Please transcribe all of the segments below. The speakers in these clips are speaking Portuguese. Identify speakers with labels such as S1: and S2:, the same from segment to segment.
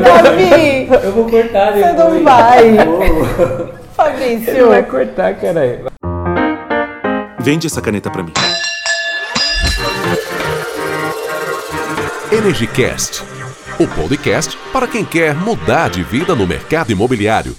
S1: Davi,
S2: Eu vou cortar
S1: você
S2: depois.
S1: não vai. Fabrício.
S2: Ele vai cortar, caralho.
S3: Vende essa caneta pra mim. EnergyCast, o podcast para quem quer mudar de vida no mercado imobiliário.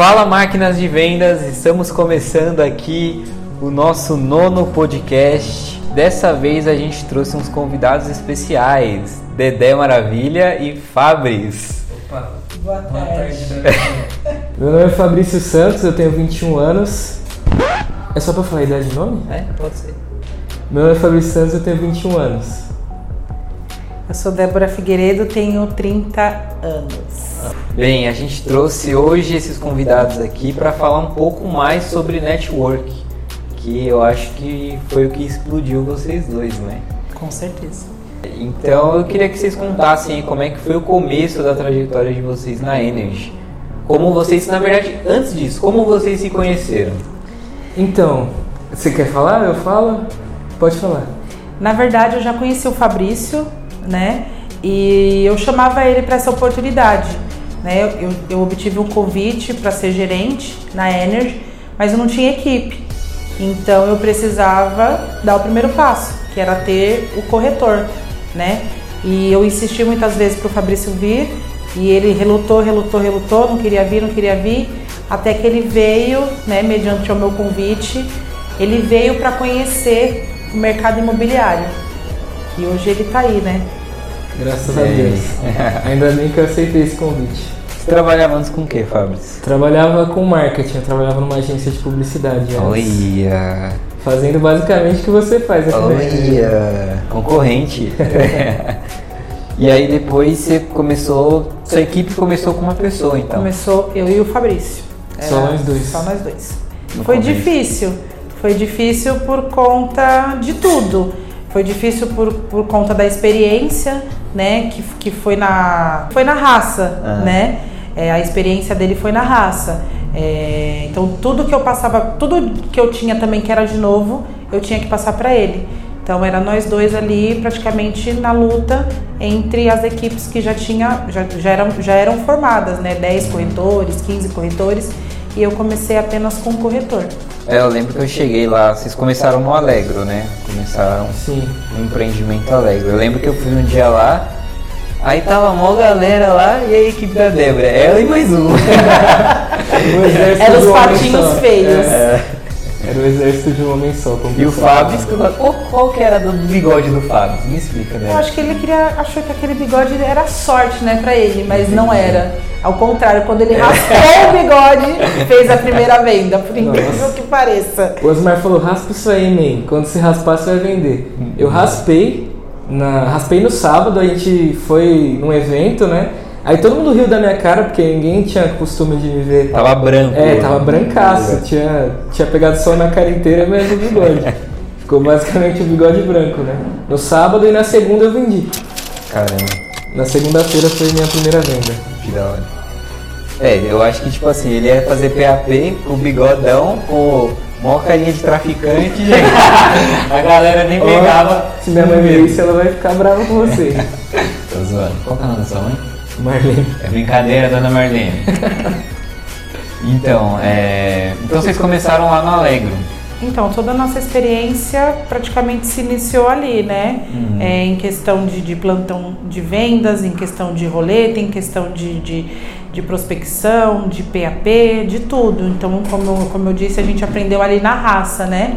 S2: Fala máquinas de vendas, estamos começando aqui o nosso nono podcast. Dessa vez a gente trouxe uns convidados especiais, Dedé Maravilha e Fabris.
S1: Boa tarde.
S4: Meu nome é Fabrício Santos, eu tenho 21 anos. É só pra falar a idade de nome?
S2: É, pode ser.
S4: Meu nome é Fabrício Santos, eu tenho 21 anos.
S1: Eu sou Débora Figueiredo, tenho 30 anos.
S2: Bem, a gente trouxe hoje esses convidados aqui para falar um pouco mais sobre network, que eu acho que foi o que explodiu vocês dois, né?
S1: Com certeza.
S2: Então eu queria que vocês contassem como é que foi o começo da trajetória de vocês na Energy. Como vocês, na verdade, antes disso, como vocês se conheceram?
S4: Então, você quer falar? Eu falo? Pode falar.
S1: Na verdade, eu já conheci o Fabrício, né? E eu chamava ele para essa oportunidade. Né? Eu, eu, eu obtive um convite para ser gerente na Energy, mas eu não tinha equipe. Então eu precisava dar o primeiro passo, que era ter o corretor, né? E eu insisti muitas vezes para o Fabrício vir e ele relutou, relutou, relutou, não queria vir, não queria vir, até que ele veio, né, mediante o meu convite, ele veio para conhecer o mercado imobiliário. E hoje ele tá aí, né?
S4: Graças a. Deus. Ainda bem que eu aceitei esse convite.
S2: Você trabalhava antes com o que, Fabris?
S4: Trabalhava com marketing, eu trabalhava numa agência de publicidade.
S2: Olha,
S4: Fazendo basicamente o que você faz aqui Energy.
S2: olha, concorrente. e aí depois você começou, sua equipe começou com uma pessoa, então.
S1: Começou eu e o Fabrício.
S4: Só nós dois.
S1: Só nós dois.
S2: No
S1: Foi
S2: começo.
S1: difícil. Foi difícil por conta de tudo. Foi difícil por, por conta da experiência, né? Que, que foi na foi na raça,
S2: Ah.
S1: né? É, a experiência dele foi na raça. É, então tudo que eu passava, tudo que eu tinha também que era de novo, eu tinha que passar para ele. Então era nós dois ali praticamente na luta entre as equipes que já tinha já, já eram já eram formadas, né? 10 corretores, 15 corretores, e eu comecei apenas com o corretor.
S2: É, eu lembro que eu cheguei lá, vocês começaram no Alegro, né? Começaram
S4: Sim.
S2: no empreendimento Alegro. Eu lembro que eu fui um dia lá, aí tava mó galera lá e a equipe da Débora, ela e mais um.
S1: Eram os
S4: um
S1: patinhos feios.
S4: É, Era o exército de um homem só.
S2: E o Fábio, qual, qual que era do bigode do Fábio? Me explica, né?
S1: Eu acho que ele queria, achou que aquele bigode era sorte, né, pra ele, mas não era. Ao contrário, quando ele raspou o bigode, fez a primeira venda, por incrível que pareça.
S4: O Osmar falou, raspa isso aí, man. Quando você raspar, você vai vender. Eu raspei, na, raspei no sábado, a gente foi num evento, né? Aí todo mundo riu da minha cara, porque ninguém tinha costume de me ver.
S2: Tava branco.
S4: É, tava brancaço, tinha, tinha pegado sol na cara inteira, mas o bigode. Ficou basicamente o bigode branco, né? No sábado e na segunda eu vendi.
S2: Caramba,
S4: Na segunda-feira foi minha primeira venda.
S2: que da hora. É, eu acho que tipo assim, ele ia fazer PAP com o bigodão, com maior carinha de traficante. A galera nem pegava.
S4: Se minha mãe ver isso, ela vai ficar brava com você.
S2: Tô zoando. Qual que é o nome da sua mãe?
S4: Marlene.
S2: É brincadeira, dona Marlene. Então, é... então vocês começaram lá no Alegro.
S1: Então, toda a nossa experiência praticamente se iniciou ali, né? É, em questão de, de plantão de vendas, em questão de roleta, em questão de, de, de prospecção, de PAP, de tudo. Então, como, como eu disse, a gente aprendeu ali na raça, né?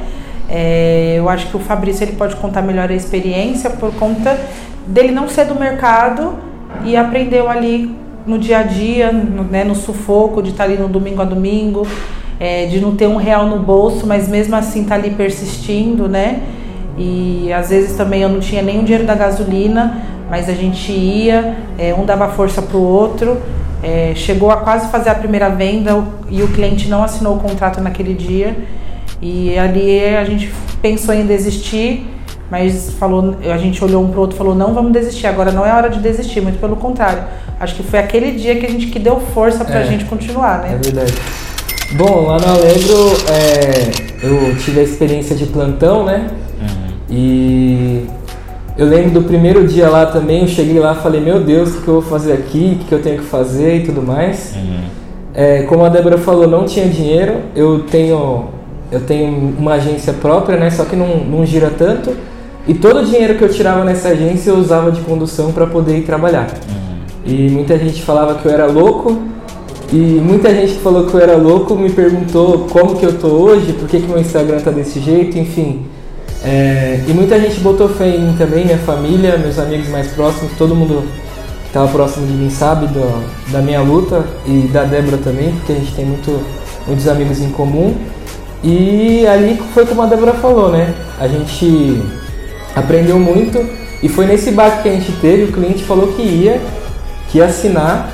S1: É, eu acho que o Fabrício ele pode contar melhor a experiência por conta dele não ser do mercado e aprendeu ali no dia a dia, no, né, no sufoco de estar ali no domingo a domingo, é, de não ter um real no bolso, mas mesmo assim tá ali persistindo, né? E às vezes também eu não tinha nem o dinheiro da gasolina, mas a gente ia, é, um dava força pro outro. É, chegou a quase fazer a primeira venda e o cliente não assinou o contrato naquele dia. E ali a gente pensou em desistir, mas falou, a gente olhou um pro outro e falou, não vamos desistir, agora não é hora de desistir, muito pelo contrário. Acho que foi aquele dia que a gente que deu força pra
S4: É.
S1: gente continuar,
S4: É
S1: né?
S4: verdade. Bom, lá no Alegro, é, eu tive a experiência de plantão, né?
S2: Uhum.
S4: E eu lembro do primeiro dia lá também, eu cheguei lá e falei, meu Deus, o que, eu vou fazer aqui, o que, que eu tenho que fazer e tudo mais.
S2: Uhum.
S4: É, como a Débora falou, não tinha dinheiro, eu tenho, eu tenho uma agência própria, né? Só que não, não gira tanto. E todo o dinheiro que eu tirava nessa agência eu usava de condução para poder ir trabalhar. E muita gente falava que eu era louco, e muita gente que falou que eu era louco me perguntou como que eu tô hoje, por que, que meu Instagram tá desse jeito, enfim. É, e muita gente botou fé em mim também, minha família, meus amigos mais próximos, todo mundo que estava próximo de mim sabe do, da minha luta e da Débora também, porque a gente tem muito, muitos amigos em comum. E ali foi como a Débora falou, né? A gente aprendeu muito e foi nesse baque que a gente teve, o cliente falou que ia, que ia assinar,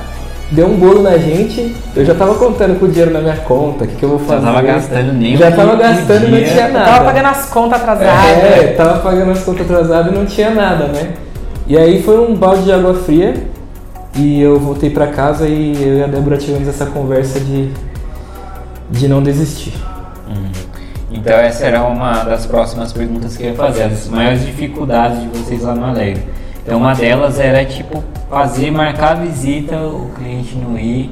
S4: deu um bolo na gente, eu já tava contando com o dinheiro na minha conta, o que, que eu vou fazer.
S2: tava gastando nem
S4: Já tava gastando e não tinha
S1: Eu
S4: nada.
S1: tava pagando as contas atrasadas.
S4: É, tava pagando as contas atrasadas e não tinha nada, né? E aí foi um balde de água fria e eu voltei pra casa e eu e a Débora tivemos essa conversa de, de não desistir.
S2: Então essa era uma das próximas perguntas que eu ia fazer, as maiores dificuldades de vocês lá no Alegre. Então uma delas era tipo fazer, marcar a visita, o cliente não ir,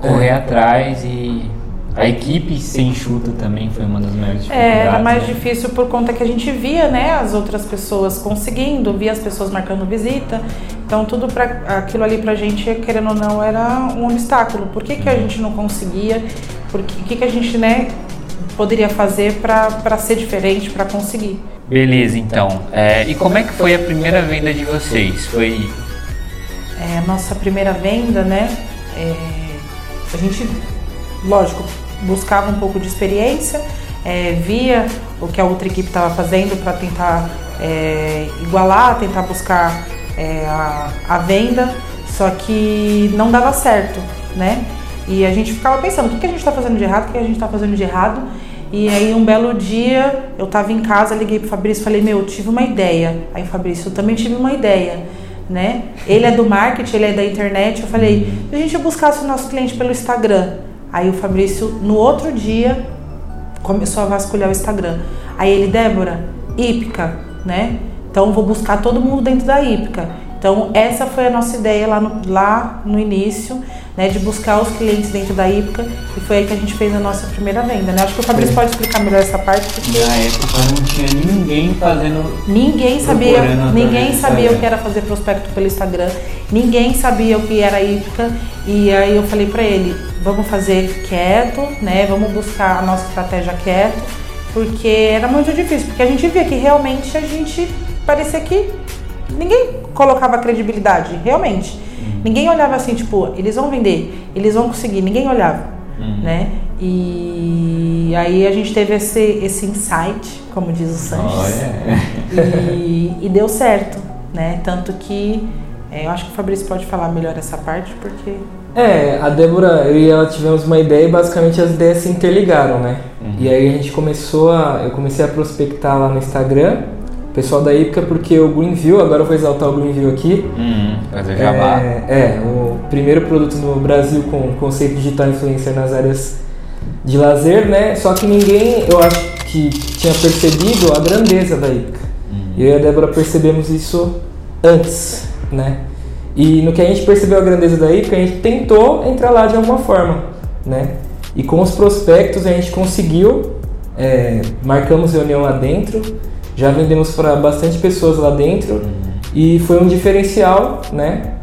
S2: correr atrás e a equipe ser enxuta também foi uma das maiores dificuldades.
S1: É, era mais
S2: né?
S1: difícil por conta que a gente via, né, as outras pessoas conseguindo, via as pessoas marcando visita. Então tudo para aquilo ali pra gente, querendo ou não, era um obstáculo. Por que, que a gente não conseguia? Por que, que, que a gente, né, poderia fazer para ser diferente, para conseguir?
S2: Beleza, então. É, e como é que foi a primeira venda de vocês? Foi
S1: É, a nossa primeira venda, né? é, a gente, lógico, buscava um pouco de experiência, é, via o que a outra equipe estava fazendo para tentar é, igualar, tentar buscar é, a, a venda, só que não dava certo, né? E a gente ficava pensando, o que, que a gente está fazendo de errado, o que a gente está fazendo de errado. E aí um belo dia eu estava em casa, liguei pro Fabrício e falei, meu, eu tive uma ideia. Aí o Fabrício, eu também tive uma ideia né? Ele é do marketing, ele é da internet. Eu falei, se a gente buscasse o nosso cliente pelo Instagram. Aí o Fabrício, no outro dia, começou a vasculhar o Instagram. Aí ele, Débora, Ípica, né? Então vou buscar todo mundo dentro da Ípica. Então essa foi a nossa ideia lá no, lá no início, né? De buscar os clientes dentro da Ípica. E foi aí que a gente fez a nossa primeira venda, né? Acho que o Fabrício pode explicar melhor essa parte, porque
S2: na época não tinha ninguém fazendo
S1: Ninguém sabia, ninguém sabia o que era fazer prospecto pelo Instagram, ninguém sabia o que era Ípica e aí eu falei pra ele, vamos fazer quieto, né? Vamos buscar a nossa estratégia quieto, porque era muito difícil, porque a gente via que realmente a gente parecia que ninguém colocava credibilidade, realmente. Ninguém olhava assim, tipo, eles vão vender, eles vão conseguir, ninguém olhava, né? E aí a gente teve esse, esse insight, como diz o Sanches.
S2: Olha.
S1: E, e deu certo, né? Tanto que é, eu acho que o Fabrício pode falar melhor essa parte, porque
S4: É, a Débora, eu e ela tivemos uma ideia e basicamente as ideias se interligaram, né? E aí a gente começou a. Eu comecei a prospectar lá no Instagram, pessoal da Ípica, porque o Greenview, agora eu vou exaltar o Greenview aqui.
S2: Hum, fazer jabá.
S4: É, é, o primeiro produto no Brasil com conceito digital influencer nas áreas de lazer, né? Só que ninguém, eu acho que tinha percebido a grandeza da Ípica. Eu e a Débora percebemos isso antes, né? E no que a gente percebeu a grandeza da Ípica, a gente tentou entrar lá de alguma forma, né? E com os prospectos a gente conseguiu, é, marcamos reunião lá dentro, já vendemos para bastante pessoas lá dentro e foi um diferencial, né?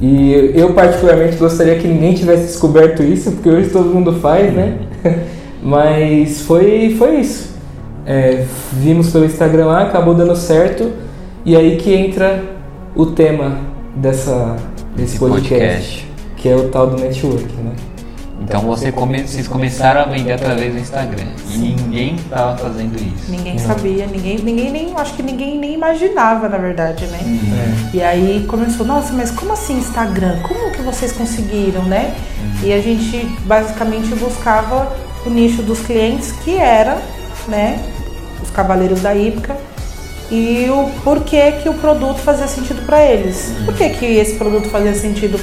S4: E eu particularmente gostaria que ninguém tivesse descoberto isso, porque hoje todo mundo faz, né? Mas foi, foi isso. É, vimos pelo Instagram lá, acabou dando certo, e aí que entra o tema dessa, desse
S2: Esse
S4: podcast,
S2: podcast.
S4: que é o tal do network, né?
S2: Então você come- vocês começaram a vender através do Instagram. E ninguém estava fazendo isso.
S1: ninguém sabia, ninguém, ninguém nem, acho que ninguém nem imaginava, na verdade, né?
S4: É.
S1: E aí começou, nossa, mas como assim Instagram? Como que vocês conseguiram, né? E a gente basicamente buscava o nicho dos clientes que era, né, os cavaleiros da Ípica e o porquê que o produto fazia sentido para eles. Por que, que esse produto fazia sentido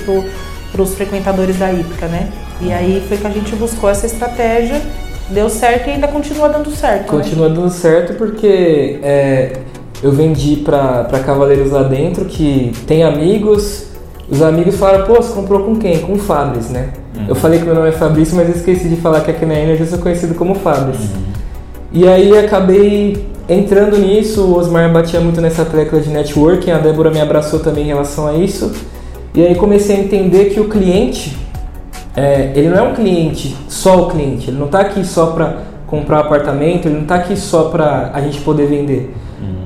S1: para os frequentadores da Ípica, né? E aí foi que a gente buscou essa estratégia deu certo e ainda continua dando certo. né?
S4: Continua dando certo porque é, eu vendi pra, pra Cavaleiros lá dentro que tem amigos. Os amigos falaram, pô, você comprou com quem? Com o Fabris, né? Eu falei que meu nome é Fabrício, mas eu esqueci de falar que aqui na Energy eu sou conhecido como Fabris. E aí acabei entrando nisso, o Osmar batia muito nessa tecla de networking, a Débora me abraçou também em relação a isso. E aí comecei a entender que o cliente, é, ele não é um cliente, só o cliente, ele não está aqui só para comprar apartamento, ele não está aqui só para a gente poder vender.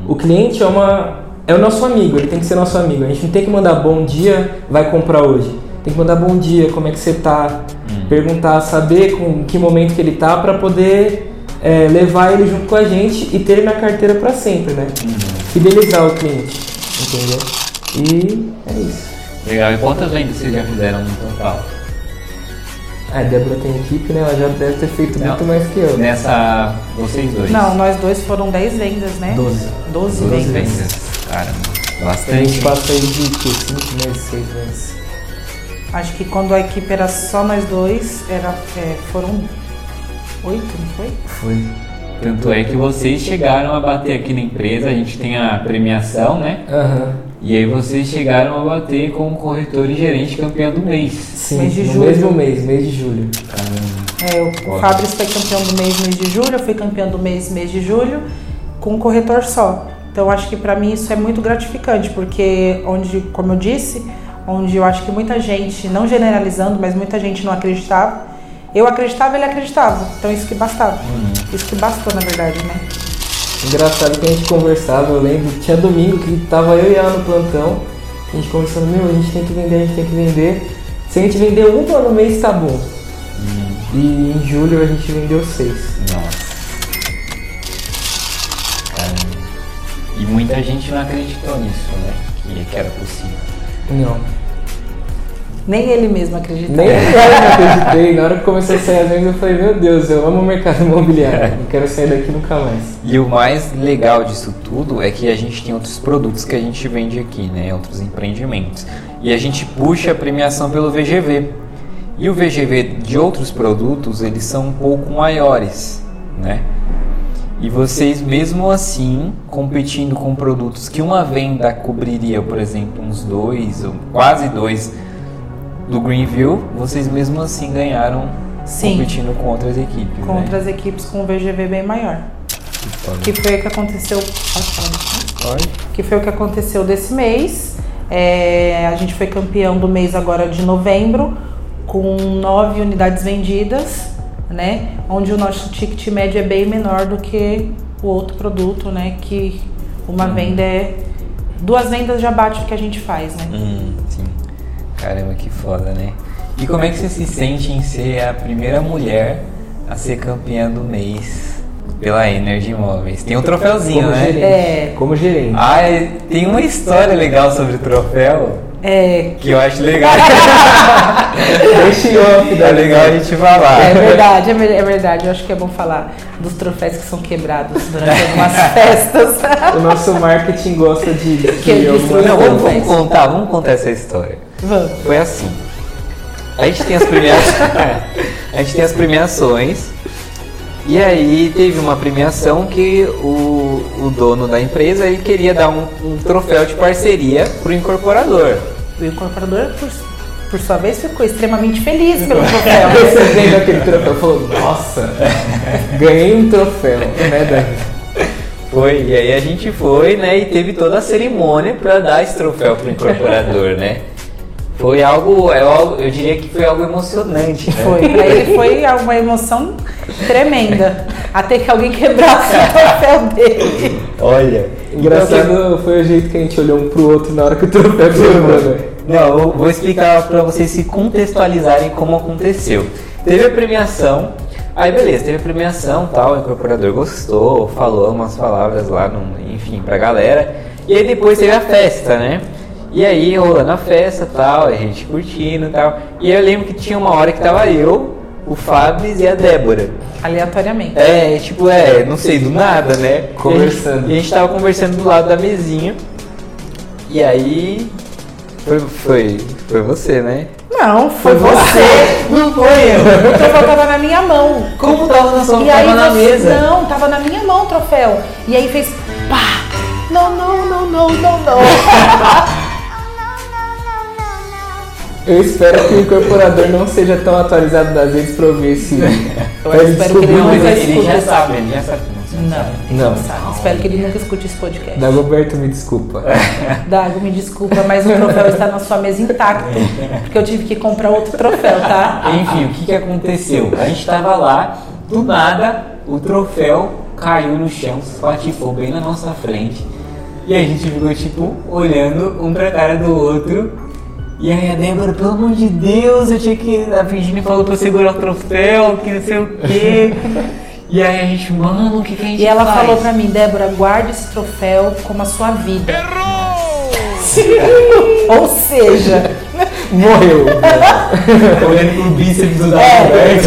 S4: O cliente é, uma, é o nosso amigo, ele tem que ser nosso amigo. A gente não tem que mandar bom dia, vai comprar hoje. Tem que mandar bom dia, como é que você tá, perguntar, saber com que momento que ele tá para poder é, levar ele junto com a gente e ter ele na carteira para sempre, né? Fidelizar o cliente, entendeu? E é isso.
S2: Legal. E quantas vendas vocês já fizeram no total?
S4: A Débora tem equipe, né? Ela já deve ter feito
S2: Não.
S4: muito mais que eu.
S2: Nessa. Vocês dois?
S1: Não, nós dois foram 10 vendas, né?
S4: Doze.
S1: 12
S2: 12
S1: vendas.
S2: vendas. Caramba.
S4: A gente
S2: Bastante.
S4: passa aí de que? 5 meses, 6 meses.
S1: Acho que quando a equipe era só nós dois, era, é, foram 8, não foi?
S4: Foi.
S2: Tanto é que vocês chegaram a bater aqui na empresa, a gente tem a premiação, né?
S4: Aham.
S2: E aí vocês chegaram a bater com o corretor e gerente campeão do mês.
S4: Sim,
S1: Mês de
S4: no
S1: julho.
S4: mesmo mês, mês de julho.
S1: É, o, o
S2: Olha.
S1: Fabris foi campeão do mês, mês de julho, eu fui campeão do mês, mês de julho, com um corretor só. Então acho que para mim isso é muito gratificante, porque onde, como eu disse, onde eu acho que muita gente, não generalizando, mas muita gente não acreditava, eu acreditava, ele acreditava. Então isso que bastava. Isso que bastou, na verdade, né?
S4: Engraçado que a gente conversava, eu lembro, tinha domingo que tava eu e ela no plantão, a gente conversando, meu, a gente tem que vender, a gente tem que vender. Se a gente vender uma no mês, tá bom. E em julho a gente vendeu seis.
S2: Nossa. Caramba. E muita gente não acreditou nisso, né? Que, que era possível.
S4: Não.
S1: Nem ele mesmo acreditava.
S4: Nem eu não acreditei. Na hora que começou a sair as vendas, eu falei, meu Deus, eu amo o mercado imobiliário. Não quero sair daqui nunca mais.
S2: E o mais legal disso tudo é que a gente tem outros produtos que a gente vende aqui, né? Outros empreendimentos. E a gente puxa a premiação pelo VGV. E o VGV de outros produtos, eles são um pouco maiores, né? E vocês, mesmo assim, competindo com produtos que uma venda cobriria, por exemplo, uns dois, ou quase dois do Greenview, vocês mesmo assim ganharam
S1: Sim.
S2: competindo com outras equipes,
S1: Com
S2: né?
S1: outras equipes com um VGV bem maior.
S2: Que.
S1: Que foi o que aconteceu. Pode.
S2: Olha.
S1: que foi o que aconteceu desse mês. É, a gente foi campeão do mês agora de novembro, com nove unidades vendidas, né? Onde o nosso ticket médio é bem menor do que o outro produto, né? Que uma venda é. Duas vendas já bate o que a gente faz, né?
S2: Hum, sim. Caramba, que foda, né? E como é que você se sente em ser a primeira mulher a ser campeã do mês pela Energy Imóveis? Tem um troféuzinho,
S4: Como
S2: né?
S4: gerente.
S1: É.
S4: Como gerente.
S2: Ah, é- tem uma história legal sobre o troféu
S1: É,
S2: que eu acho legal.
S4: Deixa off,
S2: é legal a gente falar.
S1: é verdade, é é verdade. Eu acho que é bom falar dos troféus que são quebrados durante algumas festas.
S4: O nosso marketing gosta de. de
S1: Que destrua
S2: Não, vamos contar, vamos contar essa história.
S1: Vamos.
S2: Foi assim. A gente tem as premiações. a gente tem as premiações. E aí teve uma premiação que o, o dono da empresa ele queria dar um, um troféu de parceria pro incorporador.
S1: O incorporador, por, por sua vez, ficou extremamente feliz pelo troféu.
S4: Recebendo aquele troféu, falou, nossa, ganhei um troféu, né, Davi?
S2: Foi, e aí a gente foi, né, e teve toda a cerimônia para dar esse troféu pro incorporador, né? Foi algo, é algo- eu diria que foi algo emocionante, né?
S1: Foi, pra ele foi uma emoção tremenda. Até que alguém quebrasse o troféu dele.
S2: Olha,
S4: Engraçado foi o jeito que a gente olhou um pro outro na hora que o troféu quebrou, né?
S2: Não, eu vou explicar para vocês se contextualizarem como aconteceu. Teve a premiação, aí beleza, teve a premiação tal, o incorporador gostou, falou umas palavras lá, no, enfim, pra galera. E aí depois teve a festa, né? E aí rolando a festa tal, a gente curtindo e tal. E aí eu lembro que tinha uma hora que tava eu, o Fabris e a Débora.
S1: Aleatoriamente.
S2: É, tipo, é, não sei, do nada, né?
S4: Conversando.
S2: E a gente, a gente tava conversando do lado da mesinha. E aí. Foi, foi, foi você, né?
S1: Não, foi você.
S2: Não foi eu.
S1: O troféu tava na minha mão.
S2: Como tava na sua
S1: aí
S2: tava na
S1: você-
S2: mesa?
S1: Não, tava na minha mão o troféu. E aí fez pá. Não, não, não, não, não, não.
S4: Eu espero que o incorporador não seja tão atualizado das redes pra ouvir esse. ele
S1: espero que ele não
S2: ele já sabe, ele já sabe.
S1: Não,
S4: Não.
S1: não sabe. Espero que ele nunca escute esse podcast.
S4: Dagoberto, me desculpa.
S1: Dago, me desculpa, mas o troféu está na sua mesa intacto. Porque eu tive que comprar outro troféu, tá?
S2: Enfim, o que, que aconteceu? A gente tava lá, do nada, o troféu caiu no chão, se espatifou bem na nossa frente. E a gente ficou, tipo, olhando um pra cara do outro. E aí a Débora, pelo amor de Deus, eu tinha que. A Virginia falou pra eu segurar o troféu, que não sei o quê. E aí a gente, mano, o que, que a gente
S1: E ela
S2: faz?
S1: falou pra mim, Débora, guarde esse troféu como a sua vida. Ou seja,
S4: Morreu.
S2: olhando pro bíceps do
S1: É.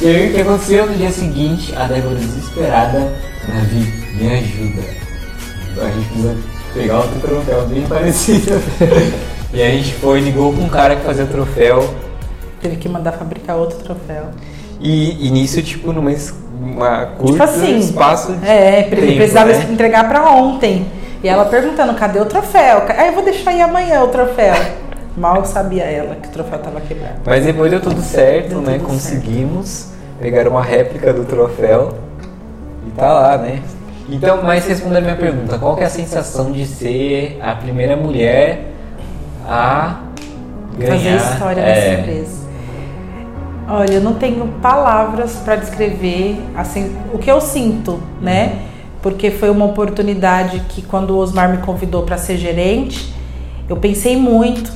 S2: E aí o que aconteceu no dia seguinte, a Débora desesperada, Davi, me ajuda. A gente precisa pegar outro troféu bem parecido. e a gente foi, ligou com um cara que fazia troféu.
S1: teve que mandar fabricar outro troféu.
S2: E, e nisso, tipo, numa uma curta
S1: Tipo assim,
S2: espaço de
S1: É,
S2: tempo,
S1: precisava
S2: né?
S1: entregar pra ontem. E ela perguntando, cadê o troféu? Ah, eu vou deixar aí amanhã o troféu. Mal sabia ela que o troféu tava quebrado.
S2: Mas depois deu tudo certo,
S1: Deu
S2: né?
S1: tudo
S2: Conseguimos pegar uma réplica do troféu e tá lá, né? Então, mas respondendo a minha pergunta, qual que é a sensação de ser a primeira mulher a ganhar?
S1: fazer história
S2: é,
S1: nessa empresa. Olha, eu não tenho palavras para descrever assim, o que eu sinto, né? Porque foi uma oportunidade que quando o Osmar me convidou para ser gerente, eu pensei muito,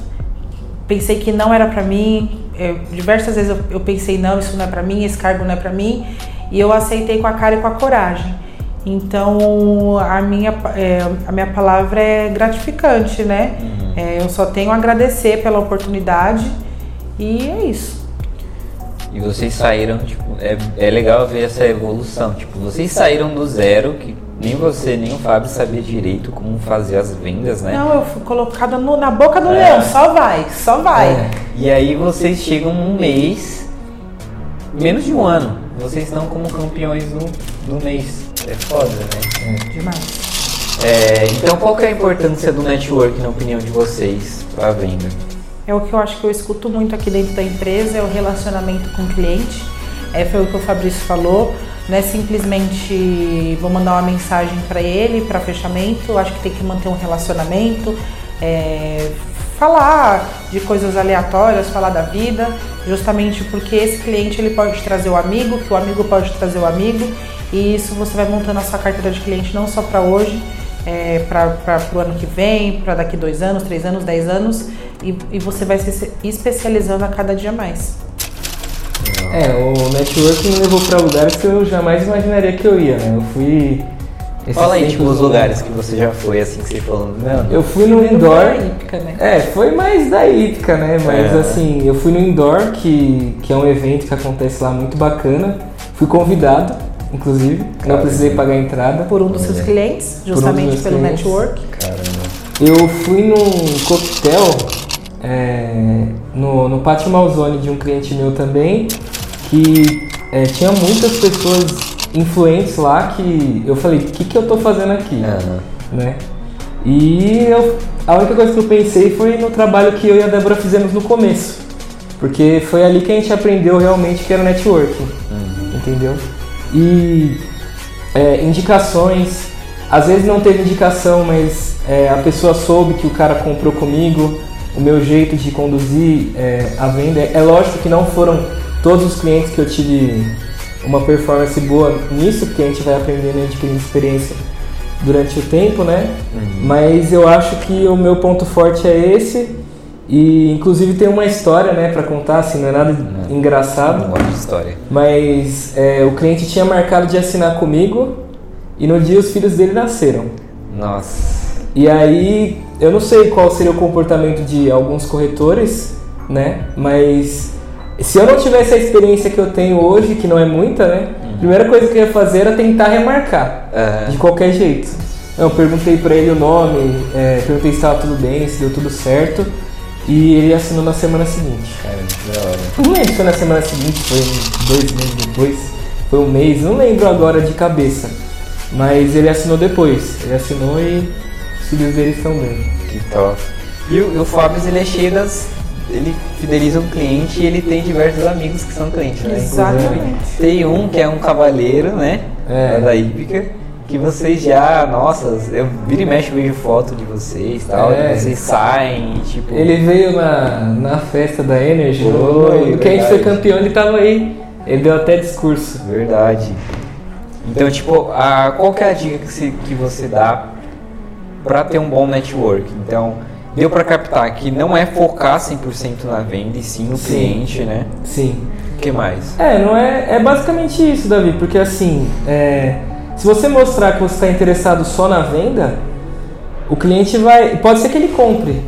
S1: pensei que não era para mim. eu- diversas vezes eu, eu pensei não, isso não é para mim, esse cargo não é para mim, e eu aceitei com a cara e com a coragem. Então a minha, é, a minha palavra é gratificante, né? É, eu só tenho a agradecer pela oportunidade e é isso.
S2: E vocês saíram, tipo, é, é legal ver essa evolução. Tipo, vocês saíram do zero, que nem você nem o Fábio sabia direito como fazer as vendas, né?
S1: Não, eu fui colocada no- na boca do
S2: É.
S1: leão, só vai, só vai.
S2: É. E aí vocês chegam num mês, menos de um ano, vocês estão como campeões do, do mês. É foda, né?
S1: Demais.
S2: É, então qual que é a importância do network na opinião de vocês para a venda?
S1: É o que eu acho que eu escuto muito aqui dentro da empresa, é o relacionamento com o cliente. É, foi o que o Fabrício falou. Não é simplesmente vou mandar uma mensagem para ele para fechamento. Eu acho que tem que manter um relacionamento, é, falar de coisas aleatórias, falar da vida, justamente porque esse cliente ele pode trazer o amigo, que o amigo pode trazer o amigo, e isso você vai montando a sua carteira de cliente não só para hoje, é, para o ano que vem, para daqui dois anos, três anos, dez anos, e, e você vai se especializando a cada dia mais.
S4: É, o networking me levou pra lugares que eu jamais imaginaria que eu ia, né? Eu fui. esses
S2: Fala aí, tipo, os lugares que você já foi, assim, que você falou, não,
S4: Eu fui no indoor.
S1: Da né?
S4: É, foi mais da hípica, né? Mas
S2: É.
S4: assim, eu fui no indoor, que, que é um evento que acontece lá muito bacana. Fui convidado, inclusive, não
S2: Caramba.
S4: precisei pagar a entrada.
S1: Por um dos seus clientes, justamente
S4: meus
S1: pelo
S4: clientes.
S1: network.
S2: caramba.
S4: Eu fui num coquetel é, no, no Pátio Malzone de um cliente meu também, que é, tinha muitas pessoas influentes lá que eu falei, o que, que eu tô fazendo aqui?
S2: Aham.
S4: né? E eu, a única coisa que eu pensei foi no trabalho que eu e a Débora fizemos no começo. Porque foi ali que a gente aprendeu realmente que era networking. Entendeu? E é, indicações. Às vezes não teve indicação, mas é, a pessoa soube que o cara comprou comigo, o meu jeito de conduzir é, a venda. É lógico que não foram todos os clientes que eu tive uma performance boa nisso, porque a gente vai aprendendo e adquirindo experiência durante o tempo, né? Mas eu acho que o meu ponto forte é esse. E inclusive tem uma história, né, para contar, assim, não é nada
S2: Não.
S4: engraçado.
S2: Não gosto de história.
S4: Mas é, o cliente tinha marcado de assinar comigo e no dia os filhos dele nasceram.
S2: Nossa.
S4: E aí, eu não sei qual seria o comportamento de alguns corretores, né? Mas se eu não tivesse a experiência que eu tenho hoje, que não é muita, né? A primeira coisa que eu ia fazer era tentar remarcar,
S2: Aham.
S4: de qualquer jeito. Eu perguntei pra ele o nome, é, perguntei se estava tudo bem, se deu tudo certo. E ele assinou na semana seguinte.
S2: Caramba, que da hora.
S4: Não lembro se foi na semana seguinte, foi um- dois meses depois, foi um mês, não lembro agora de cabeça. Mas ele assinou depois. Ele assinou e os filhos dele estão bem.
S2: Que top. E o, o Fábio, ele é cheio das. Ele fideliza um cliente e ele tem diversos amigos que são clientes, né?
S1: Exatamente.
S2: Tem um que é um cavaleiro, né?
S4: É.
S2: Da Hípica. Que vocês já, nossa, eu vira e mexe vejo foto de vocês e tal,
S4: É.
S2: vocês saem, tipo.
S4: Ele veio na, na festa da Energy, no que a gente foi campeão, ele tava aí. Ele deu até discurso.
S2: Verdade. Então, tipo, a, qual que é a dica que você, que você dá pra ter um bom network? Então, deu pra captar que não é focar 100% na venda e sim no
S4: Sim.
S2: cliente, né?
S4: Sim.
S2: O que mais?
S4: É, não é, é basicamente isso, Davi, porque assim, é, se você mostrar que você está interessado só na venda, o cliente vai. Pode ser que ele compre,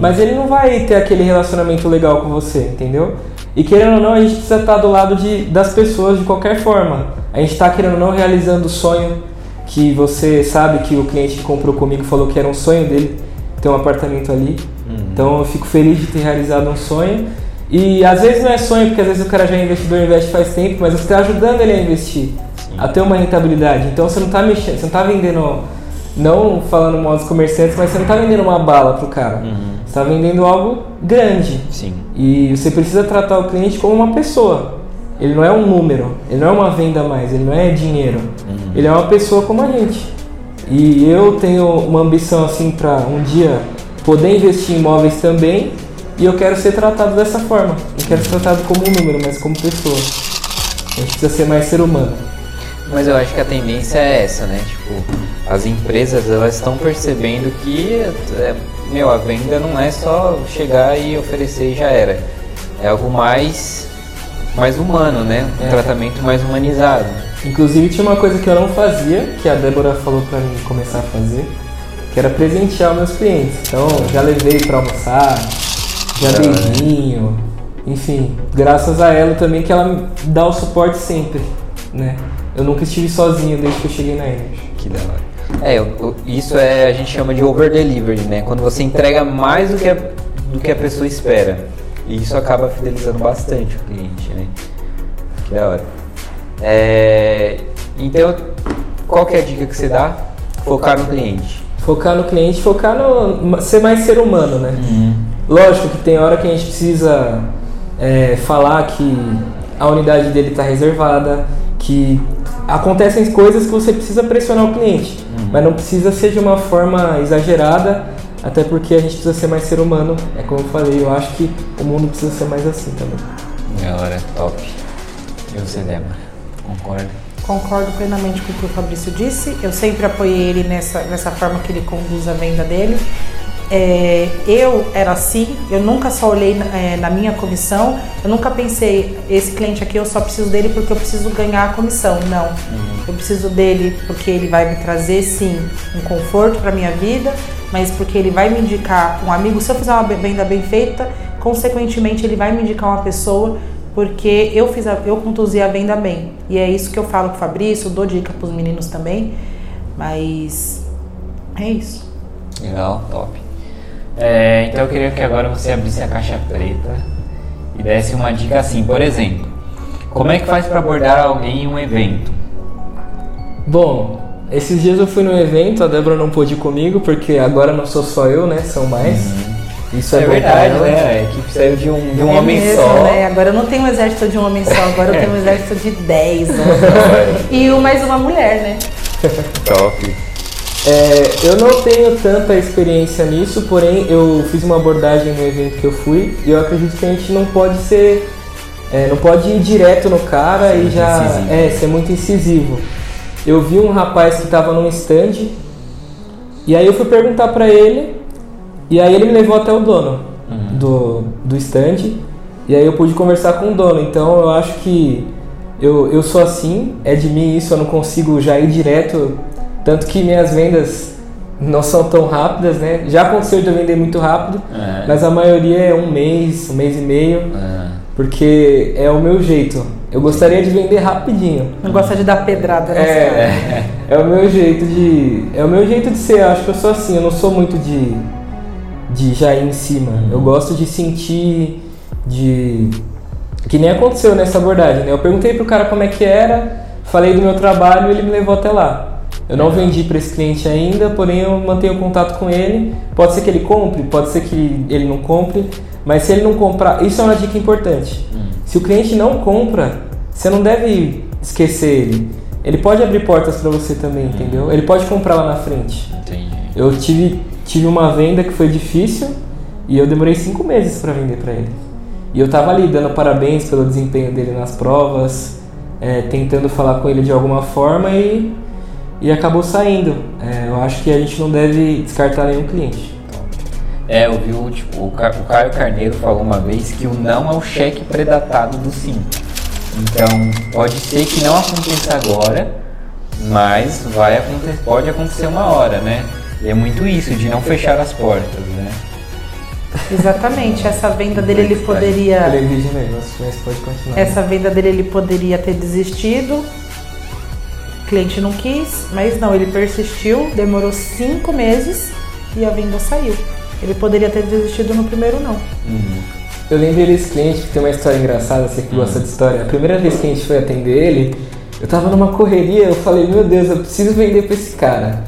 S4: mas ele não vai ter aquele relacionamento legal com você, entendeu? E querendo ou não, a gente precisa estar do lado de, das pessoas de qualquer forma. A gente está querendo ou não realizando o sonho que você sabe que o cliente que comprou comigo falou que era um sonho dele ter um apartamento ali. Então eu fico feliz de ter realizado um sonho. E às vezes não é sonho, porque às vezes o cara já é investidor e investe faz tempo, mas você está ajudando ele a investir, a ter uma rentabilidade. Então você não está mexendo, você não está vendendo, não falando mal dos comerciantes, mas você não está vendendo uma bala pro cara. Você está vendendo algo grande.
S2: Sim.
S4: E você precisa tratar o cliente como uma pessoa. Ele não é um número, ele não é uma venda a mais, ele não é dinheiro. Ele é uma pessoa como a gente. E eu tenho uma ambição assim para um dia poder investir em imóveis também, e eu quero ser tratado dessa forma. Não quero ser tratado como um número, mas como pessoa. A gente precisa ser mais ser humano.
S2: Mas eu acho que a tendência é essa, né? Tipo, as empresas elas estão percebendo que é, meu, a venda não é só chegar e oferecer e já era. É algo mais mais humano, né? Um
S4: É.
S2: tratamento mais humanizado.
S4: Inclusive tinha uma coisa que eu não fazia, que a Débora falou pra mim começar a fazer, que era presentear meus clientes. Então já levei pra almoçar, já dei vinho, enfim, graças a ela também que ela me dá o suporte sempre, né? Eu nunca estive sozinho desde que eu cheguei na Energy.
S2: Que da hora. É, isso é a gente chama de over delivery, né? Quando você entrega mais do que a, do que a pessoa espera. E isso acaba fidelizando bastante o cliente, né? Que da hora. É, então, qual que é a dica que você dá? Focar no cliente.
S4: Focar no cliente, focar no. ser mais ser humano, né? Lógico que tem hora que a gente precisa é, falar que a unidade dele está reservada, que acontecem coisas que você precisa pressionar o cliente, mas não precisa ser de uma forma exagerada, até porque a gente precisa ser mais ser humano. É como eu falei, eu acho que o mundo precisa ser mais assim também.
S2: Da hora, top. E você, Débora? Concorda?
S1: Concordo plenamente com o que o Fabrício disse. Eu sempre apoiei ele nessa, nessa forma que ele conduz a venda dele. É, eu era assim, eu nunca só olhei é, na minha comissão, eu nunca pensei, esse cliente aqui eu só preciso dele porque eu preciso ganhar a comissão. Não. Eu preciso dele porque ele vai me trazer, sim, um conforto para minha vida, mas porque ele vai me indicar um amigo. Se eu fizer uma venda bem feita, consequentemente ele vai me indicar uma pessoa porque eu fiz a, eu conduzi a venda bem. E é isso que eu falo com o Fabrício, dou dica para os meninos também. Mas é isso.
S2: Legal, top. É, então eu queria que agora você abrisse a caixa preta e desse uma dica assim, por exemplo, como é que faz para abordar alguém em um evento?
S4: Bom, esses dias eu fui num evento, a Débora não pôde ir comigo, porque agora não sou só eu, né? São mais. Isso é,
S2: É verdade, né? A equipe saiu de um, de um
S1: É
S2: homem
S1: mesmo,
S2: só.
S1: Né? Agora eu não tenho um exército de um homem só, agora eu tenho um exército de 10 homens. e mais uma mulher, né?
S2: Top.
S4: É, eu não tenho tanta experiência nisso, porém eu fiz uma abordagem no evento que eu fui e eu acredito que a gente não pode ser. é, não pode ir direto no cara
S2: Ser
S4: e já.
S2: incisivo.
S4: É, ser muito incisivo. Eu vi um rapaz que estava num stand e aí eu fui perguntar pra ele e aí ele me levou até o dono do, do stand e aí eu pude conversar com o dono. Então eu acho que eu, eu sou assim, é de mim isso, eu não consigo já ir direto. Tanto que minhas vendas não são tão rápidas, né? Já aconteceu de eu vender muito rápido,
S2: É.
S4: mas a maioria é um mês, um mês e meio,
S2: Ah,
S4: porque é o meu jeito. Eu gostaria de vender rapidinho.
S1: Não gosta de dar pedrada, né?
S4: É, é o meu jeito de. É o meu jeito de ser, eu acho que eu sou assim, eu não sou muito de, de já ir em cima. Eu gosto de sentir de que nem aconteceu nessa abordagem, né? Eu perguntei pro cara como é que era, falei do meu trabalho e ele me levou até lá. Eu não vendi para esse cliente ainda, porém eu mantenho contato com ele. Pode ser que ele compre, pode ser que ele não compre, mas se ele não comprar, isso é uma dica importante.
S2: Hum.
S4: Se o cliente não compra, você não deve esquecer ele. Ele pode abrir portas para você também, entendeu? Ele pode comprar lá na frente.
S2: Entendi.
S4: Eu tive, tive uma venda que foi difícil e eu demorei cinco meses para vender para ele. E eu tava ali dando parabéns pelo desempenho dele nas provas, é, tentando falar com ele de alguma forma e, e acabou saindo. É, eu acho que a gente não deve descartar nenhum cliente.
S2: É, eu vi o, tipo, o Ca- o Caio Carneiro falou uma vez que o não é o cheque predatado do sim. Então, pode ser que não aconteça agora, mas vai acontecer, pode acontecer uma hora, né? E é muito isso, de não fechar as portas, né?
S1: Exatamente. Essa venda dele ele poderia.
S4: É virgem mesmo, mas pode continuar.
S1: Essa venda dele ele poderia ter desistido. O cliente não quis, mas não, ele persistiu, demorou cinco meses e a venda saiu. Ele poderia ter desistido no primeiro não.
S4: Eu lembrei desse cliente que tem uma história engraçada, você que gosta de história. A primeira vez que a gente foi atender ele, eu tava numa correria, eu falei, meu Deus, eu preciso vender pra esse cara.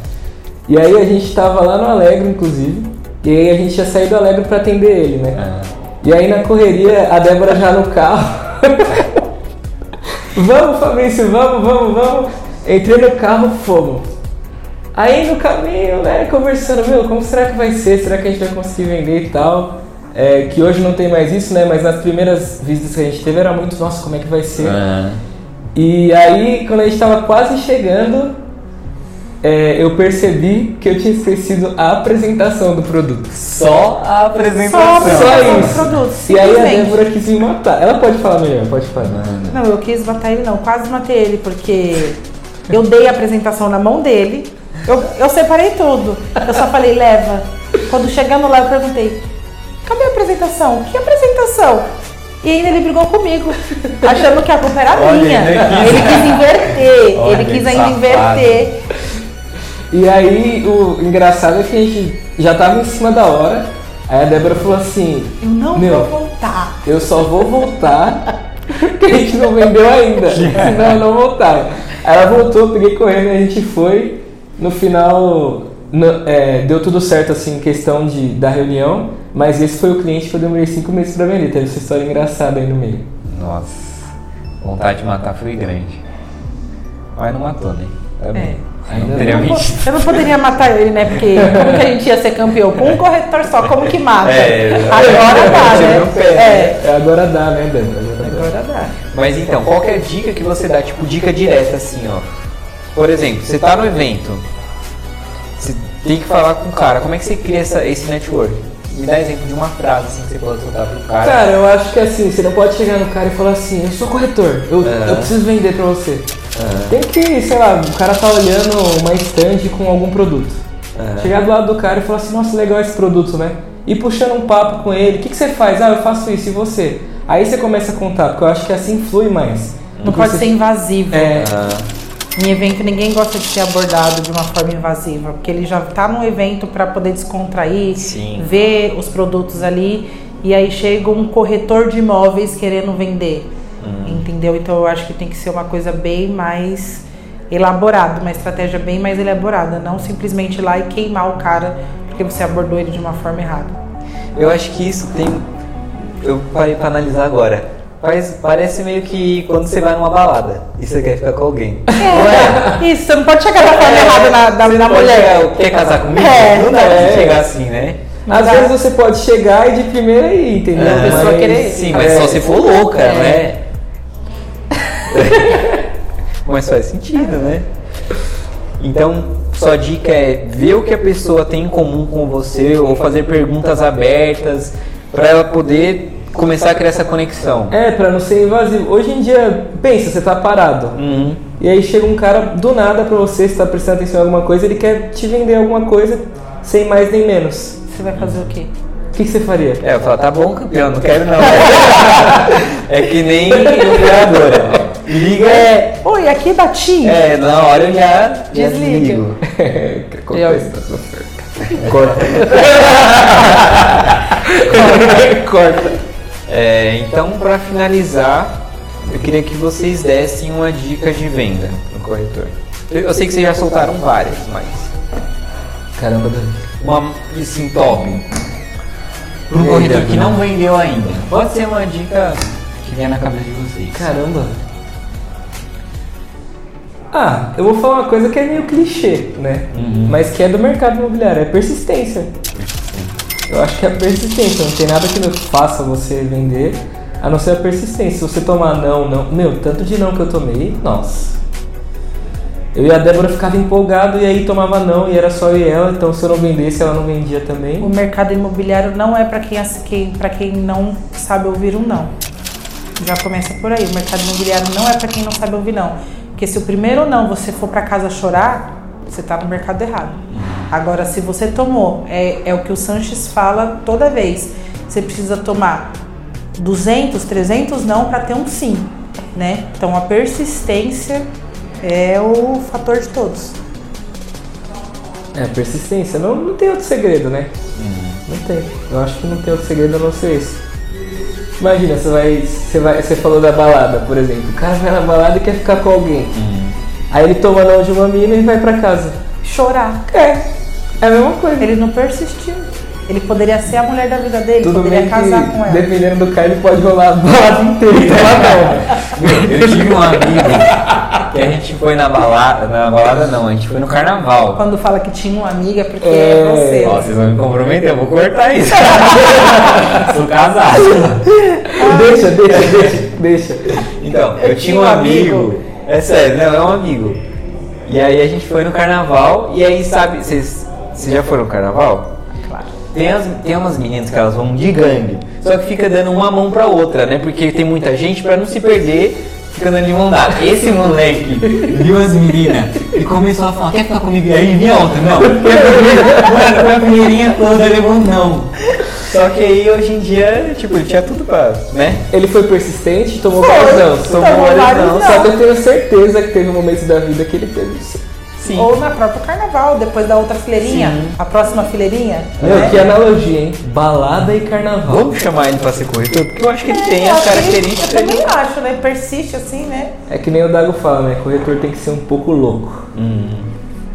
S4: E aí a gente tava lá no Alegre, inclusive, e aí a gente ia sair do Alegre pra atender ele, né? E aí na correria, a Débora já no carro. vamos, Fabrício, vamos, vamos, vamos. Entrei no carro, fomos. Aí no caminho, né, conversando, meu, como será que vai ser? Será que a gente vai conseguir vender e tal? É, que hoje não tem mais isso, né? Mas nas primeiras visitas que a gente teve era muito, nossa, como é que vai ser?
S2: Ah,
S4: E aí, quando a gente tava quase chegando, é, eu percebi que eu tinha esquecido a apresentação do produto.
S2: Só a
S1: Só
S2: apresentação.
S4: Só
S1: do
S4: isso.
S1: produto,
S4: E aí a. Débora quis me matar. Ela pode falar melhor, pode falar.
S1: Não, eu quis matar ele não, quase matei ele, porque eu dei a apresentação na mão dele, eu, eu separei tudo. Eu só falei, leva. Quando chegando lá, eu perguntei, cadê a apresentação? Que apresentação? E ainda ele brigou comigo, achando que a culpa era
S2: Olha,
S1: minha. Ele quis inverter,
S2: Olha,
S1: ele quis ainda
S2: safado.
S1: inverter.
S4: E aí, o engraçado é que a gente já tava em cima da hora. Aí a Débora falou assim:
S1: Eu não
S4: Meu.
S1: vou voltar.
S4: Eu só vou voltar porque a gente não vendeu ainda. Senão eu não voltava. Ela voltou, eu peguei correndo e a gente foi. No final no- é, deu tudo certo assim em questão de, da reunião, mas esse foi o cliente que eu demorei cinco meses pra vender. Teve essa história engraçada aí no meio.
S2: Nossa, vontade de matar foi grande. Mas não matou, né? Tá bem.
S4: Ainda
S2: Não teria
S1: Eu não, eu não poderia matar ele, né? Porque como que a gente ia ser campeão? Com um corretor só, como que mata?
S2: É,
S1: Agora dá, né? É,
S4: É, agora dá, né, Débora? Agora dá.
S2: Mas então, qual é a dica que você dá? Tipo, dica direta assim, ó. Por exemplo, você tá no evento, você tem que falar com o cara. Como é que você cria essa, esse network? Me dá exemplo de uma frase assim que você pode soltar pro cara.
S4: Cara, eu acho que assim, você não pode chegar no cara e falar assim, eu sou corretor, eu, eu preciso vender pra você. Tem que, sei lá, o cara tá olhando uma stand com algum produto. Chegar do lado do cara e falar assim, nossa, legal esse produto, né? E puxando um papo com ele, o que, que você faz? Ah, eu faço isso, e você? Aí você começa a contar, porque eu acho que assim flui mais.
S1: Não pode
S4: você-
S1: ser invasivo.
S4: É,
S2: Ah,
S1: Em evento ninguém gosta de ser abordado de uma forma invasiva, porque ele já tá no evento para poder descontrair,
S2: Sim.
S1: ver os produtos ali e aí chega um corretor de imóveis querendo vender. Entendeu? Então eu acho que tem que ser uma coisa bem mais elaborada, uma estratégia bem mais elaborada, não simplesmente ir lá e queimar o cara porque você abordou ele de uma forma errada.
S2: eu acho que isso tem. Eu parei pra analisar agora. Faz, parece meio que quando você vai numa balada e você quer ficar com alguém.
S1: É, isso, você não pode chegar da forma errada na, da, na mulher.
S2: chegar, quer casar comigo?
S1: É,
S2: não dá pra
S4: é.
S2: chegar assim, né?
S4: às vezes você pode chegar e de primeira ir, entendeu?
S1: a pessoa
S4: Mas-
S1: querer-
S2: Sim, mas
S4: é,
S2: só se for louca,
S1: É.
S2: né? mas faz sentido, né? Então, sua dica é ver o que a pessoa tem em comum com você ou fazer perguntas abertas para ela poder começar a criar essa conexão.
S4: É, pra não ser invasivo. Hoje em dia, pensa, você tá parado.
S2: Uhum.
S4: E aí chega um cara do nada pra você, você tá prestando atenção em alguma coisa, ele quer te vender alguma coisa sem mais nem menos.
S1: Você vai fazer o quê?
S4: O que, que você faria?
S2: É, eu falo, tá bom, campeão, não quero não. é que nem operadora. Liga.
S1: É, oi, aqui é da TIM.
S2: É, na hora eu já, desligo.
S4: Oferta. Corta. Corta.
S2: É, então, para finalizar, eu queria que vocês dessem uma dica de venda no corretor. Eu, sei que vocês já soltaram várias, mas
S4: Caramba,
S2: uma assim top para um corretor que não vendeu ainda. Pode ser uma dica que vier na cabeça de vocês.
S4: Caramba. Ah, eu vou falar uma coisa que é meio clichê, né?
S2: Uhum.
S4: Mas que é do mercado imobiliário, é persistência. Eu acho que é a persistência, não tem nada que faça você vender, a não ser a persistência. Se você tomar não, não. Meu, tanto de não que eu tomei, nossa. Eu e a Débora ficava empolgado e aí tomava não e era só eu e ela, então se eu não vendesse, ela não vendia também.
S1: O mercado imobiliário não é para quem, pra quem não sabe ouvir um não. Já começa por aí. O mercado imobiliário não é para quem não sabe ouvir não. Porque se o primeiro não você for para casa chorar, você tá no mercado errado. Agora, se você tomou, é, é o que o Sanches fala toda vez. Você precisa tomar 200, 300 não para ter um sim, né? Então a persistência é o fator de todos.
S4: É, persistência. Não, não tem outro segredo, né? Não tem. Eu acho que não tem outro segredo a não ser esse. Imagina, você vai, você vai. Você falou da balada, por exemplo. O cara vai na balada e quer ficar com alguém. Aí ele toma não de uma mina e vai pra casa.
S1: Chorar.
S4: É. É a mesma coisa.
S1: Ele não persistiu. Ele poderia ser a mulher da vida dele,
S4: Tudo
S1: poderia
S4: bem
S1: casar
S4: que,
S1: com ela.
S4: dependendo do cara, ele pode rolar a balada inteira não.
S2: Eu tive um amigo que a gente foi na balada, na balada não, a gente foi no carnaval.
S1: Quando fala que tinha uma amiga, é porque
S4: É.
S1: é, você.
S2: Ó, vocês vão me comprometer, eu vou cortar isso. Sou casado.
S4: deixa, deixa, deixa, deixa.
S2: Então, eu tinha um amigo. É sério, não, é um amigo. E aí a gente foi no carnaval, e aí sabe, vocês já foram no carnaval?
S1: Claro.
S2: Tem, as, tem umas meninas que elas vão de gangue, só que fica dando uma mão pra outra, né? Porque tem muita gente pra não se perder, fica dando de mão dada. Esse moleque viu as meninas e começou a falar: quer ficar comigo? E aí vinha outra, não. Mano, a primeirinha toda, levou não. Só que aí hoje em dia, tipo, ele tinha tudo pra, né?
S4: Ele foi persistente, tomou
S1: Foi,
S4: vários não.
S1: tomou
S4: Tomou vários
S1: vários
S4: não.
S1: não.
S4: Só que eu tenho certeza que teve momentos da vida que ele teve sim.
S2: Sim.
S1: Ou na própria carnaval, depois da outra fileirinha,
S2: Sim.
S1: a próxima fileirinha.
S4: Meu,
S1: né?
S4: que analogia, hein? Balada e carnaval.
S2: Vamos chamar ele pra ser corretor? Porque eu acho que ele tem
S1: É,
S2: as
S1: acho que-
S2: características
S1: Eu também acho, né? Persiste assim, né?
S4: É que nem o Dago fala, né? Corretor tem que ser um pouco louco.
S2: Hum,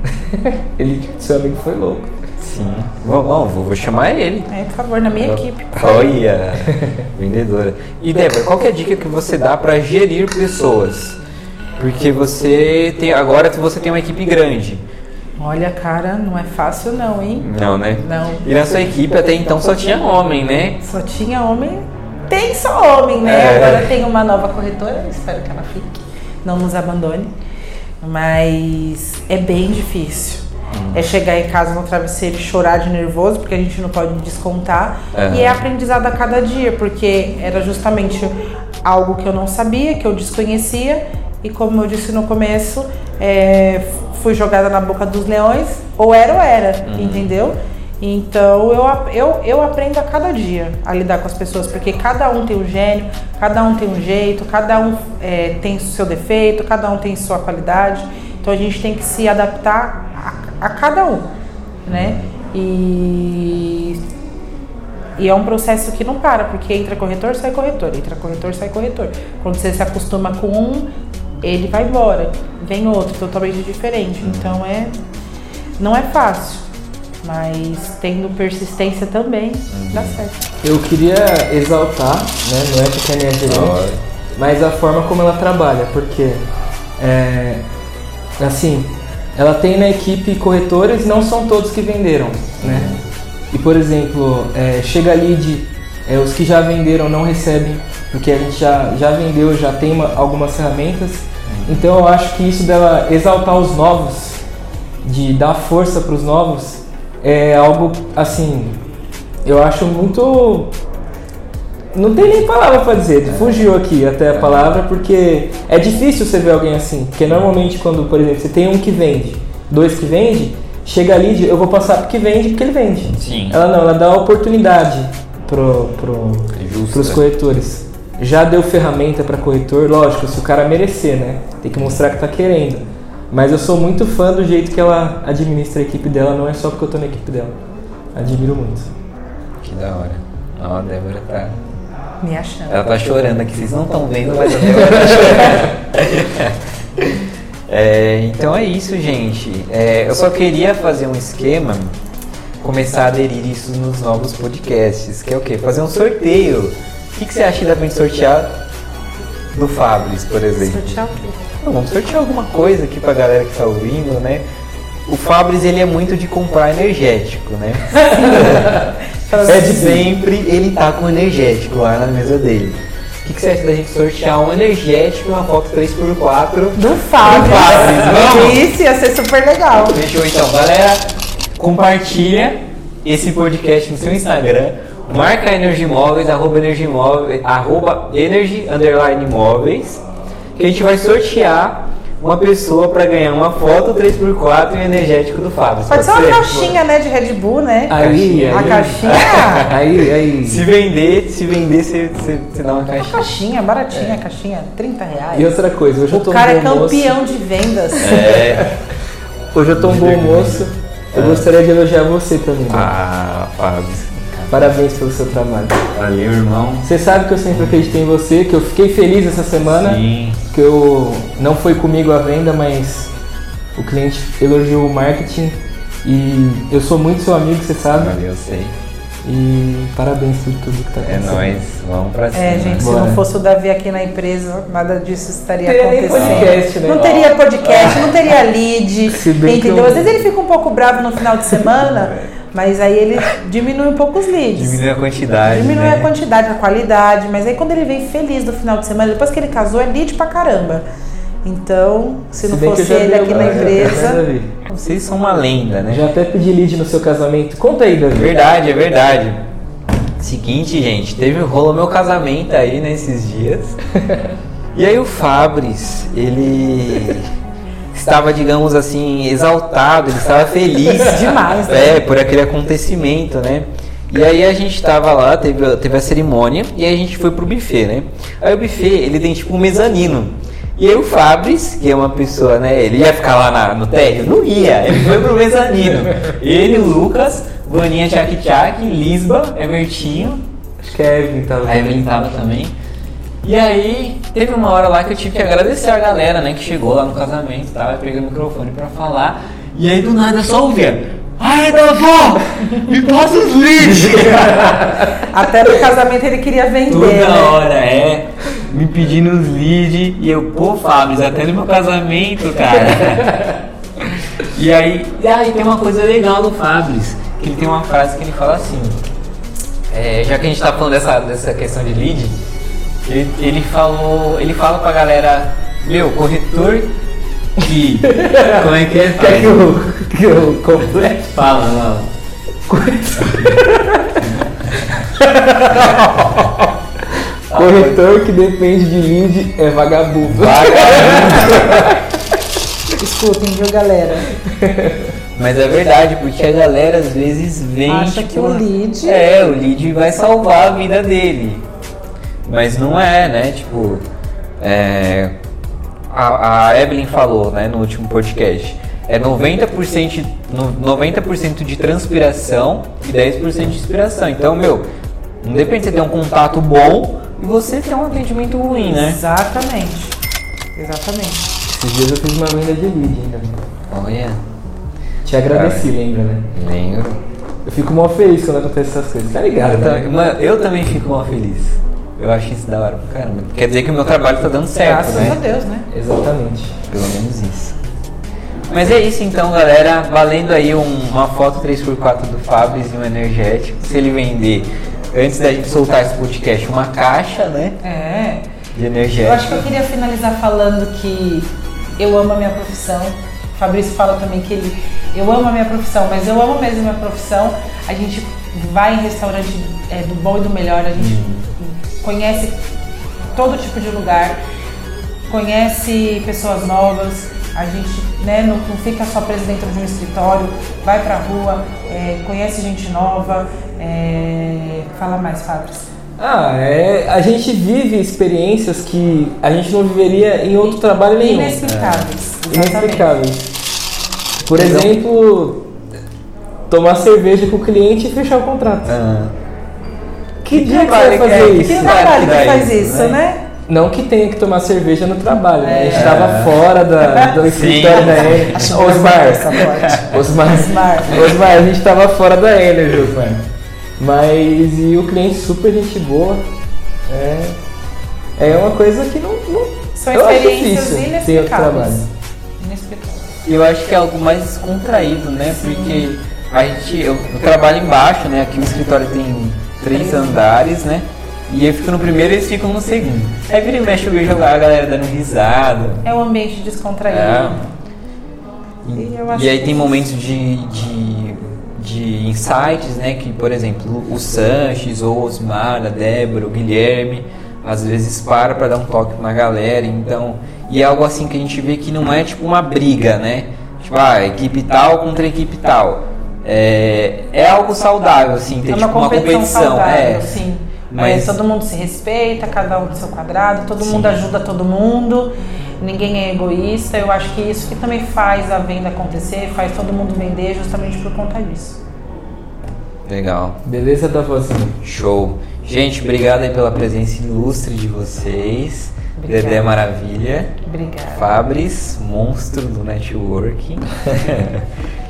S4: Ele, seu amigo foi louco.
S2: Sim. Bom, bom, vou, vou chamar ele.
S1: É, por favor, na minha equipe.
S2: Olha, vendedora. E Débora, qual que é a dica que você dá para gerir pessoas? Porque você tem agora você tem uma equipe grande.
S1: Olha, cara, não é fácil não, hein?
S2: Não, né?
S1: Não.
S2: E na sua equipe até então só tinha homem, né?
S1: Só tinha homem. Tem só homem, né?
S2: É.
S1: Agora tem uma nova corretora, espero que ela fique, não nos abandone. Mas é bem difícil. É chegar em casa no travesseiro e chorar de nervoso, porque a gente não pode descontar. E é aprendizado a cada dia, porque era justamente algo que eu não sabia, que eu desconhecia. E como eu disse no começo, é, fui jogada na boca dos leões, ou era ou era,
S2: Uhum.
S1: entendeu? Então eu, eu, eu aprendo a cada dia a lidar com as pessoas, porque cada um tem um gênio, cada um tem um jeito, cada um é, tem seu defeito, cada um tem sua qualidade. Então a gente tem que se adaptar a, cada um, né? E, e é um processo que não para, porque entra corretor, sai corretor, entra corretor, sai corretor. Quando você se acostuma com um, ele vai embora, vem outro totalmente diferente. Então é não é fácil, mas tendo persistência também dá certo.
S4: Eu queria exaltar, né? Não é porque é minha gerente, mas a forma como ela trabalha, porque é, assim, ela tem na equipe corretores, não são todos que venderam, né? E por exemplo, é, chega a lead, é, os que já venderam não recebem, porque a gente já, já vendeu, já tem uma- algumas ferramentas. Então eu acho que isso dela exaltar os novos, de dar força para os novos, é algo assim, eu acho muito não tem nem palavra pra dizer, fugiu aqui até a palavra, porque é difícil você ver alguém assim. Porque normalmente quando, por exemplo, você tem um que vende, dois que vende, chega ali de eu vou passar pro que vende porque ele vende.
S2: Sim.
S4: Ela não, ela dá oportunidade pro, pro,
S2: É justo,
S4: pros corretores. Já deu ferramenta para corretor, lógico, se o cara merecer, né? Tem que mostrar que tá querendo. Mas eu sou muito fã do jeito que ela administra a equipe dela, não é só porque eu tô na equipe dela. Admiro muito.
S2: Que da hora. Ó, a Débora tá.
S1: Me achando.
S2: Ela tá chorando aqui, vocês não estão vendo, mas a Débora tá chorando. É, então é isso, gente. É, eu só queria fazer um esquema, começar a aderir isso nos novos podcasts, que é o quê? Fazer um sorteio. O que, que você acha que dá pra gente sortear do Fabris, por exemplo?
S1: Sortear o quê?
S2: Não, vamos sortear alguma coisa aqui pra galera que tá ouvindo, né? O Fabris, ele é muito de comprar energético, né? é de sempre ele tá com energético lá na mesa dele. O que, que você acha da gente sortear um energético e uma foto 3x4
S1: Do Fábio.
S2: Vamos.
S1: Isso ia ser super legal.
S2: Fechou então, galera. Compartilha esse podcast no seu Instagram. Marca Energy Móveis, arroba Energy Móveis, arroba Energy underline Móveis. Que a gente vai sortear uma pessoa para ganhar uma foto 3x4 e um energético do Fábio.
S1: Pode ser uma caixinha, né, de Red Bull, né?
S4: Aí,
S1: A
S4: aí.
S1: caixinha.
S4: Aí, aí.
S2: Se vender, se vender, você, você, você dá uma
S1: Uma
S2: caixinha.
S1: caixinha, baratinha, caixinha, 30 reais.
S4: E outra coisa, hoje eu tô
S1: O
S4: um
S1: cara é
S4: bom moço.
S1: campeão de vendas.
S2: É.
S4: Hoje eu tô um bom moço. Eu gostaria de elogiar você também. né?
S2: Ah, Fábio.
S4: Parabéns pelo seu trabalho.
S2: Valeu, irmão.
S4: Você sabe que eu sempre acreditei em você, que eu fiquei feliz essa semana,
S2: Sim.
S4: Que eu não foi comigo a venda, mas o cliente elogiou o marketing e eu sou muito seu amigo, você sabe.
S2: Valeu, sei.
S4: E parabéns por tudo que tá
S2: É
S4: acontecendo.
S2: nóis. Vamos pra cima.
S1: É, gente, se
S4: Bora.
S1: não fosse o Davi aqui na empresa, nada disso estaria
S4: Teria
S1: acontecendo.
S4: podcast, né?
S1: Não teria podcast, não teria lead,
S4: Se bem que
S1: entendeu?
S4: eu-
S1: Às vezes ele fica um pouco bravo no final de semana, mas aí ele diminui um pouco os leads.
S2: Diminui a quantidade.
S1: Diminui
S2: né?
S1: a quantidade, a qualidade, mas aí quando ele vem feliz do final de semana, depois que ele casou, é lead pra caramba. Então, se, não
S4: que eu
S1: fosse ele
S4: vi
S1: aqui na
S4: né,
S1: empresa.
S2: Vocês são uma lenda, né?
S4: Já até pedi lead no seu casamento. Conta aí, Davi.
S2: Verdade, é verdade. Seguinte, gente, teve rolou meu casamento aí nesses dias. E aí o Fabris, ele estava, digamos assim, exaltado, ele estava feliz
S1: Demais, né?
S2: É, por aquele acontecimento, né? E aí a gente tava lá, teve, teve a cerimônia e aí a gente foi pro buffet, né? Aí o buffet, ele tem tipo um mezanino. E aí o Fabris, que é uma pessoa, né? Ele ia ficar lá na- no térreo? Não ia, ele foi pro mezanino. Ele, o Lucas, Vaninha Tchak Tchak, Lisba, Evertinho,
S4: Acho que a Evelyn tava.
S2: a Evelyn tava também. E aí, teve uma hora lá que eu tive que agradecer a galera, né, que chegou lá no casamento, tava pegando o microfone pra falar. E aí do nada eu só ouvia. Ai, Davó, me passa os leads!
S1: Até no casamento ele queria vender,
S2: Toda
S1: né?
S2: hora, é. Me pedindo os leads. E eu, pô, Fábio, até no meu casamento, cara. e aí, e aí tem uma coisa legal do Fábio, que ele tem uma frase que ele fala assim. é, já que a gente tá falando dessa, dessa questão de lead, ele, ele falou. Ele fala pra galera, meu, corretor que. Como é que é?
S4: Quer que eu, que eu complete?
S2: Fala, fala.
S4: Corretor que depende de lead é vagabundo.
S1: Escutem, viu, galera?
S2: Mas é verdade, porque a galera às vezes vem.
S1: Acha
S2: tipo,
S1: que o lead-
S2: É, o lead vai salvar a vida dele. Mas não é, né? Tipo. é, a, a Evelyn falou né, no último podcast. É 90%, no- 90 de transpiração e 10% de inspiração. Então, meu, não depende de você ter um contato bom e você ter um atendimento ruim, né?
S1: Exatamente. Exatamente.
S4: Esses dias eu fiz uma venda de lead ainda.
S2: Olha,
S4: Te agradeci, lembra, né?
S2: lembro.
S4: Eu fico mal feliz quando acontece essas coisas. Tá ligado,
S2: Eu,
S4: né?
S2: também- mano, eu também fico mal feliz. Eu acho isso da hora pra caramba. Quer dizer que o meu trabalho tá dando certo,
S1: Graças
S2: né?
S1: a Deus, né?
S4: Exatamente.
S2: Pelo menos isso. Mas é isso então, galera. Valendo aí um- uma foto 3x4 do Fabris e um energético. Se ele vender, antes da gente soltar esse podcast, uma caixa, né?
S1: É.
S2: De
S1: Eu acho que
S2: energético.
S1: eu queria finalizar falando que eu amo a minha profissão. O Fabrício fala também que ele. Eu amo a minha profissão, mas eu amo mesmo a minha profissão. A gente vai em restaurante é, do bom e do melhor, a gente conhece todo tipo de lugar, conhece pessoas novas, a gente né, não, não fica só preso dentro de um escritório, vai pra rua, é, conhece gente nova. é, Fala mais, Fabrício.
S4: Ah, é, a gente vive experiências que a gente não viveria em outro trabalho nenhum.
S1: Inexplicáveis.
S4: inexplicáveis. Por exemplo, tomar cerveja com o cliente e fechar o contrato.
S2: Ah.
S4: Que dia que você vai
S2: é
S4: fazer
S2: esse?
S4: isso?
S1: Que trabalho que faz
S2: isso,
S1: isso,
S2: né?
S1: né?
S4: Não que tenha que tomar cerveja no trabalho, né? a gente
S2: É.
S4: estava fora da, do escritório da Enel.
S1: Acho
S4: Osmar. Osmar,
S1: Osmar.
S4: Osmar, a gente estava fora da Enel, Osmar. Mas e o cliente super gente boa. É, é uma coisa que não. não
S1: São
S4: eu acho
S1: experiências
S4: difícil ter outro trabalho.
S1: Inexplicáveis.
S2: Eu acho que é algo mais descontraído, né? Porque a gente, eu, eu trabalho embaixo, né? Aqui o escritório tem três andares, né? E eu fico no primeiro e eles ficam no segundo. Aí vira e mexe eu vejo a galera dando risada.
S1: É um ambiente descontraído.
S2: É.
S1: E
S2: E, aí tem momentos de, de, de insights, né? Que, por exemplo, o Sanches, ou o Osmar, a Débora, o Guilherme, às vezes para para dar um toque na galera. Então, e é algo assim que a gente vê que não é tipo uma briga, né? Tipo, ah, equipe tal contra equipe tal. É, é algo saudável, assim, ter
S1: É uma
S2: tipo uma
S1: competição,
S2: competição.
S1: saudável,
S2: é.
S1: sim.
S2: Mas-
S1: É, todo mundo se respeita, cada um no seu quadrado, todo
S2: Sim.
S1: mundo ajuda todo mundo, ninguém é egoísta. Eu acho que isso que também faz a venda acontecer, faz todo mundo vender justamente por conta disso.
S2: Legal.
S4: Beleza da vozinha.
S2: Show. Gente, obrigado aí pela presença ilustre de vocês.
S1: Obrigada.
S2: Dedé Maravilha.
S1: Obrigada.
S2: Fabris, monstro do networking.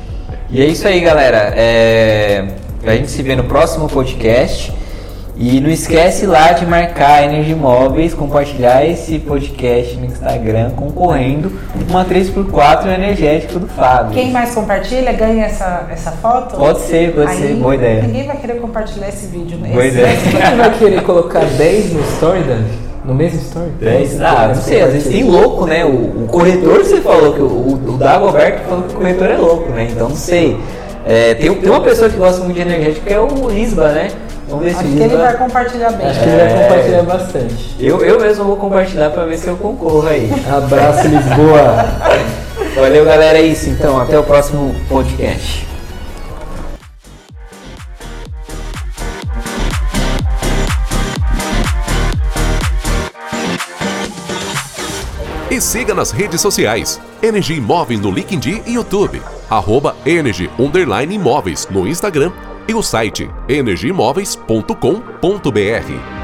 S2: e é isso aí, galera. É... A gente se vê no próximo podcast. E não esquece lá de marcar a Energy Móveis, compartilhar esse podcast no Instagram, concorrendo uma 3x4 energético do Fábio.
S1: Quem mais compartilha ganha essa, essa foto?
S2: Pode ser, pode
S1: Aí,
S2: ser. Boa ideia.
S1: Ninguém vai querer compartilhar esse vídeo, né?
S2: Boa
S1: Esse-
S2: ideia.
S4: Você vai querer colocar 10 no story, Dani? No mesmo story?
S2: 10? Ah, não sei, às vezes tem louco, né? O, o corretor, você falou que o, o, o Dagoberto falou que o corretor é louco, né? Então não sei. É, tem, tem uma pessoa que gosta muito de energético que é o Lisba, né? Vamos ver se
S1: Acho
S2: o
S1: que ele vai compartilhar bem.
S4: Acho que ele
S2: É.
S4: vai compartilhar bastante.
S2: Eu, eu mesmo vou compartilhar pra ver se eu concorro aí.
S4: Abraço, Lisboa.
S2: Valeu, galera. É isso então. Até o próximo podcast.
S3: E siga nas redes sociais. Energy Imóveis no LinkedIn e YouTube. Arroba Energy Imóveis no Instagram. E o site energimóveis.com.br.